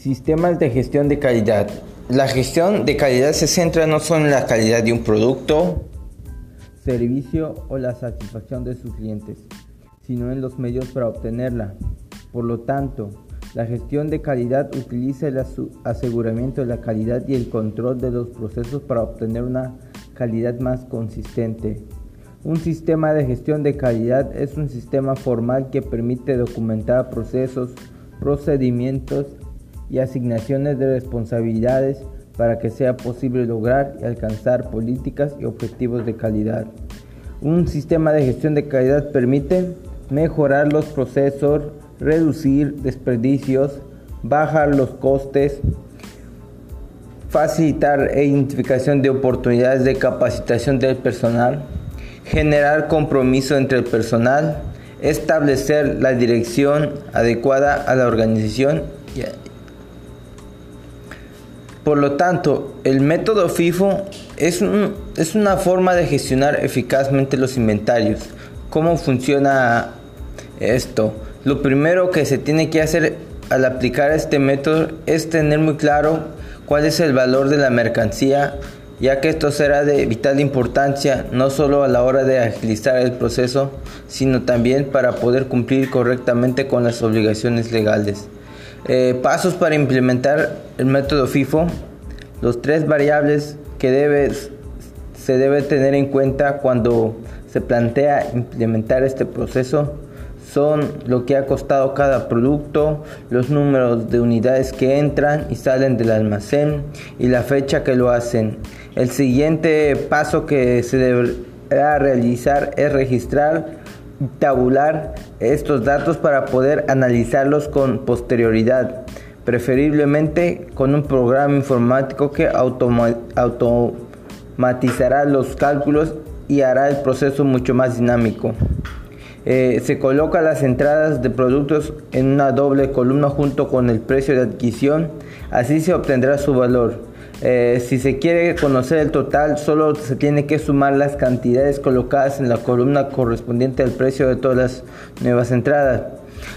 Sistemas de gestión de calidad. La gestión de calidad se centra no solo en la calidad de un producto, servicio o la satisfacción de sus clientes, sino en los medios para obtenerla. Por lo tanto, la gestión de calidad utiliza el aseguramiento de la calidad y el control de los procesos para obtener una calidad más consistente. Un sistema de gestión de calidad es un sistema formal que permite documentar procesos, procedimientos y asignaciones de responsabilidades para que sea posible lograr y alcanzar políticas y objetivos de calidad. Un sistema de gestión de calidad permite mejorar los procesos, reducir desperdicios, bajar los costes, facilitar e identificación de oportunidades de capacitación del personal, generar compromiso entre el personal, establecer la dirección adecuada a la organización. Por lo tanto, el método FIFO es, es una forma de gestionar eficazmente los inventarios. ¿Cómo funciona esto? Lo primero que se tiene que hacer al aplicar este método es tener muy claro cuál es el valor de la mercancía ya que esto será de vital importancia no solo a la hora de agilizar el proceso, sino también para poder cumplir correctamente con las obligaciones legales. Eh, pasos para implementar el método FIFO. Los tres variables que se debe tener en cuenta cuando se plantea implementar este proceso son lo que ha costado cada producto, los números de unidades que entran y salen del almacén y la fecha que lo hacen. El siguiente paso que se deberá realizar es registrar tabular estos datos para poder analizarlos con posterioridad, preferiblemente con un programa informático que automatizará los cálculos y hará el proceso mucho más dinámico. Eh, se coloca las entradas de productos en una doble columna junto con el precio de adquisición, así se obtendrá su valor. Eh, si se quiere conocer el total, solo se tiene que sumar las cantidades colocadas en la columna correspondiente al precio de todas las nuevas entradas.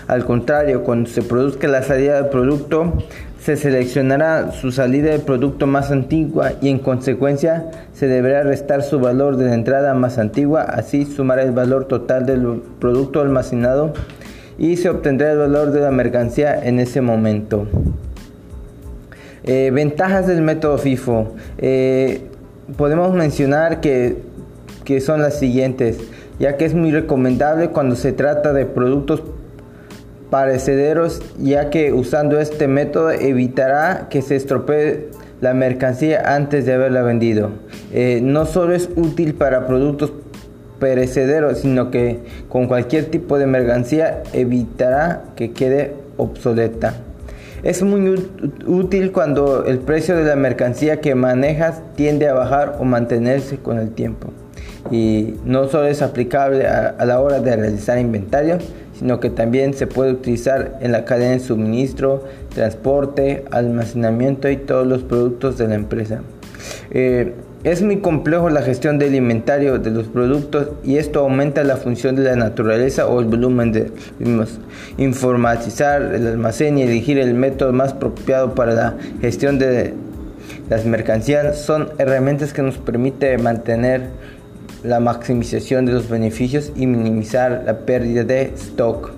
Al contrario, cuando se produzca la salida del producto, se seleccionará su salida de producto más antigua y en consecuencia se deberá restar su valor de la entrada más antigua, así sumará el valor total del producto almacenado y se obtendrá el valor de la mercancía en ese momento. Eh, ventajas del método FIFO. Eh, podemos mencionar que, que son las siguientes, ya que es muy recomendable cuando se trata de productos parecederos ya que usando este método evitará que se estropee la mercancía antes de haberla vendido. Eh, no solo es útil para productos perecederos, sino que con cualquier tipo de mercancía evitará que quede obsoleta. Es muy útil cuando el precio de la mercancía que manejas tiende a bajar o mantenerse con el tiempo. Y no solo es aplicable a la hora de realizar inventario, sino que también se puede utilizar en la cadena de suministro, transporte, almacenamiento y todos los productos de la empresa. Eh, es muy complejo la gestión del inventario de los productos y esto aumenta la función de la naturaleza o el volumen de mismos. Informatizar el almacén y elegir el método más apropiado para la gestión de las mercancías son herramientas que nos permite mantener la maximización de los beneficios y minimizar la pérdida de stock.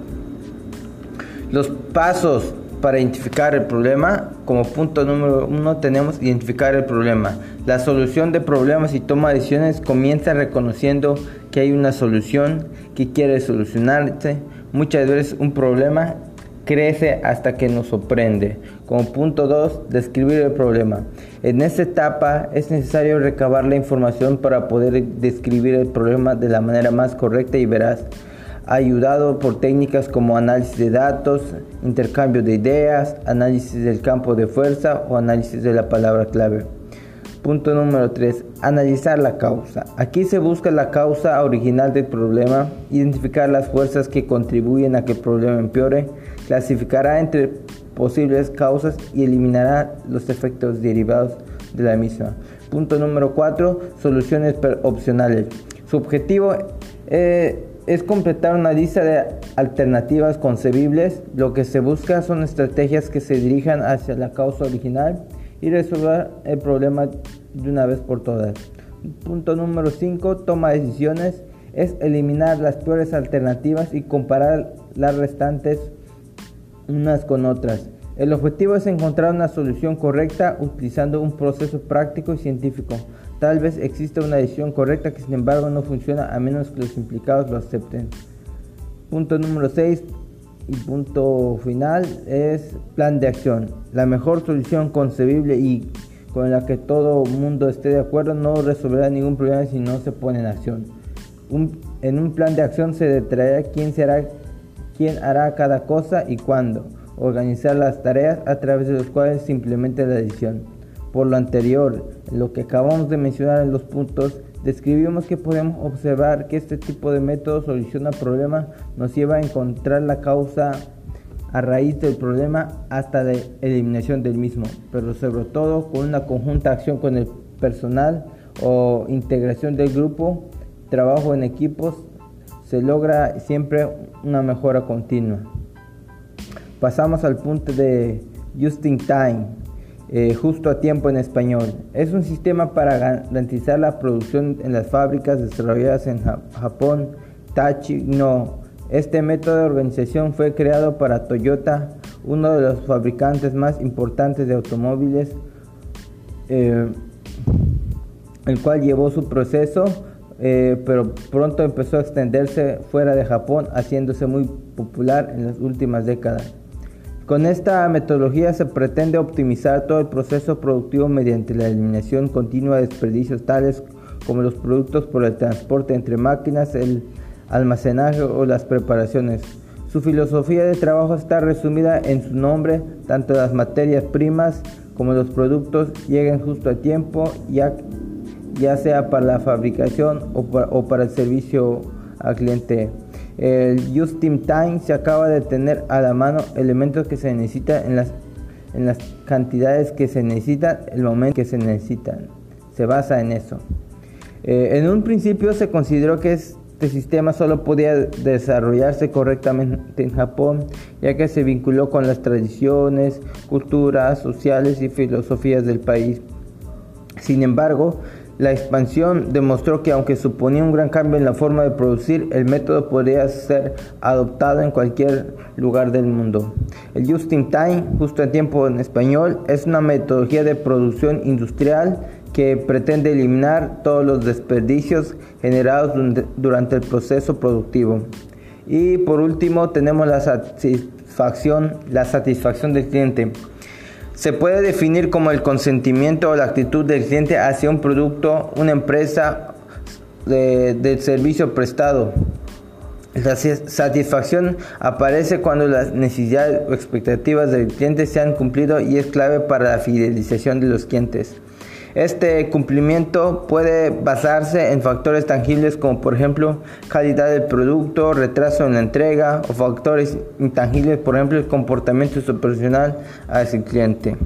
Los pasos para identificar el problema, como punto número uno tenemos identificar el problema. La solución de problemas y toma de decisiones comienza reconociendo que hay una solución que quiere solucionarse. Muchas veces un problema crece hasta que nos sorprende. Como punto 2, describir el problema. En esta etapa es necesario recabar la información para poder describir el problema de la manera más correcta y veraz, ayudado por técnicas como análisis de datos, intercambio de ideas, análisis del campo de fuerza o análisis de la palabra clave. Punto número 3. Analizar la causa. Aquí se busca la causa original del problema, identificar las fuerzas que contribuyen a que el problema empeore, clasificará entre posibles causas y eliminará los efectos derivados de la misma. Punto número 4. Soluciones opcionales. Su objetivo eh, es completar una lista de alternativas concebibles. Lo que se busca son estrategias que se dirijan hacia la causa original y resolver el problema de una vez por todas. Punto número 5. Toma decisiones. Es eliminar las peores alternativas y comparar las restantes unas con otras. El objetivo es encontrar una solución correcta utilizando un proceso práctico y científico. Tal vez exista una decisión correcta que sin embargo no funciona a menos que los implicados lo acepten. Punto número 6 y punto final es plan de acción. La mejor solución concebible y con la que todo mundo esté de acuerdo no resolverá ningún problema si no se pone en acción. en un plan de acción se detraerá quién quién hará cada cosa y cuándo. Organizar las tareas a través de los cuales se implementa la decisión. Por lo anterior, lo que acabamos de mencionar en los puntos, describimos que podemos observar que este tipo de método soluciona problemas, nos lleva a encontrar la causa a raíz del problema hasta la eliminación del mismo, pero sobre todo con una conjunta acción con el personal o integración del grupo, trabajo en equipos, se logra siempre una mejora continua. Pasamos al punto de just in time, eh, justo a tiempo en español. Es un sistema para garantizar la producción en las fábricas desarrolladas en Japón, Tachi no. Este método de organización fue creado para Toyota, uno de los fabricantes más importantes de automóviles, eh, el cual llevó su proceso eh, pero pronto empezó a extenderse fuera de Japón, haciéndose muy popular en las últimas décadas. Con esta metodología se pretende optimizar todo el proceso productivo mediante la eliminación continua de desperdicios tales como los productos por el transporte entre máquinas, el almacenaje o las preparaciones. Su filosofía de trabajo está resumida en su nombre, tanto las materias primas como los productos lleguen justo a tiempo, ya ya sea para la fabricación o para, el servicio al cliente. El Just in Time se acaba de tener a la mano elementos que se necesitan en las, en las cantidades que se necesitan, el momento que se necesitan. Se basa en eso. Eh, en un principio se consideró que este sistema solo podía desarrollarse correctamente en Japón, ya que se vinculó con las tradiciones, culturas, sociales y filosofías del país. Sin embargo, la expansión demostró que aunque suponía un gran cambio en la forma de producir, el método podría ser adoptado en cualquier lugar del mundo. El Just in Time, justo a tiempo en español, es una metodología de producción industrial que pretende eliminar todos los desperdicios generados durante el proceso productivo. Y por último tenemos la satisfacción, la satisfacción del cliente se puede definir como el consentimiento o la actitud del cliente hacia un producto, una empresa de, servicio prestado. La satisfacción aparece cuando las necesidades o expectativas del cliente se han cumplido y es clave para la fidelización de los clientes. Este cumplimiento puede basarse en factores tangibles como por ejemplo calidad del producto, retraso en la entrega o factores intangibles, por ejemplo el comportamiento profesional hacia el cliente.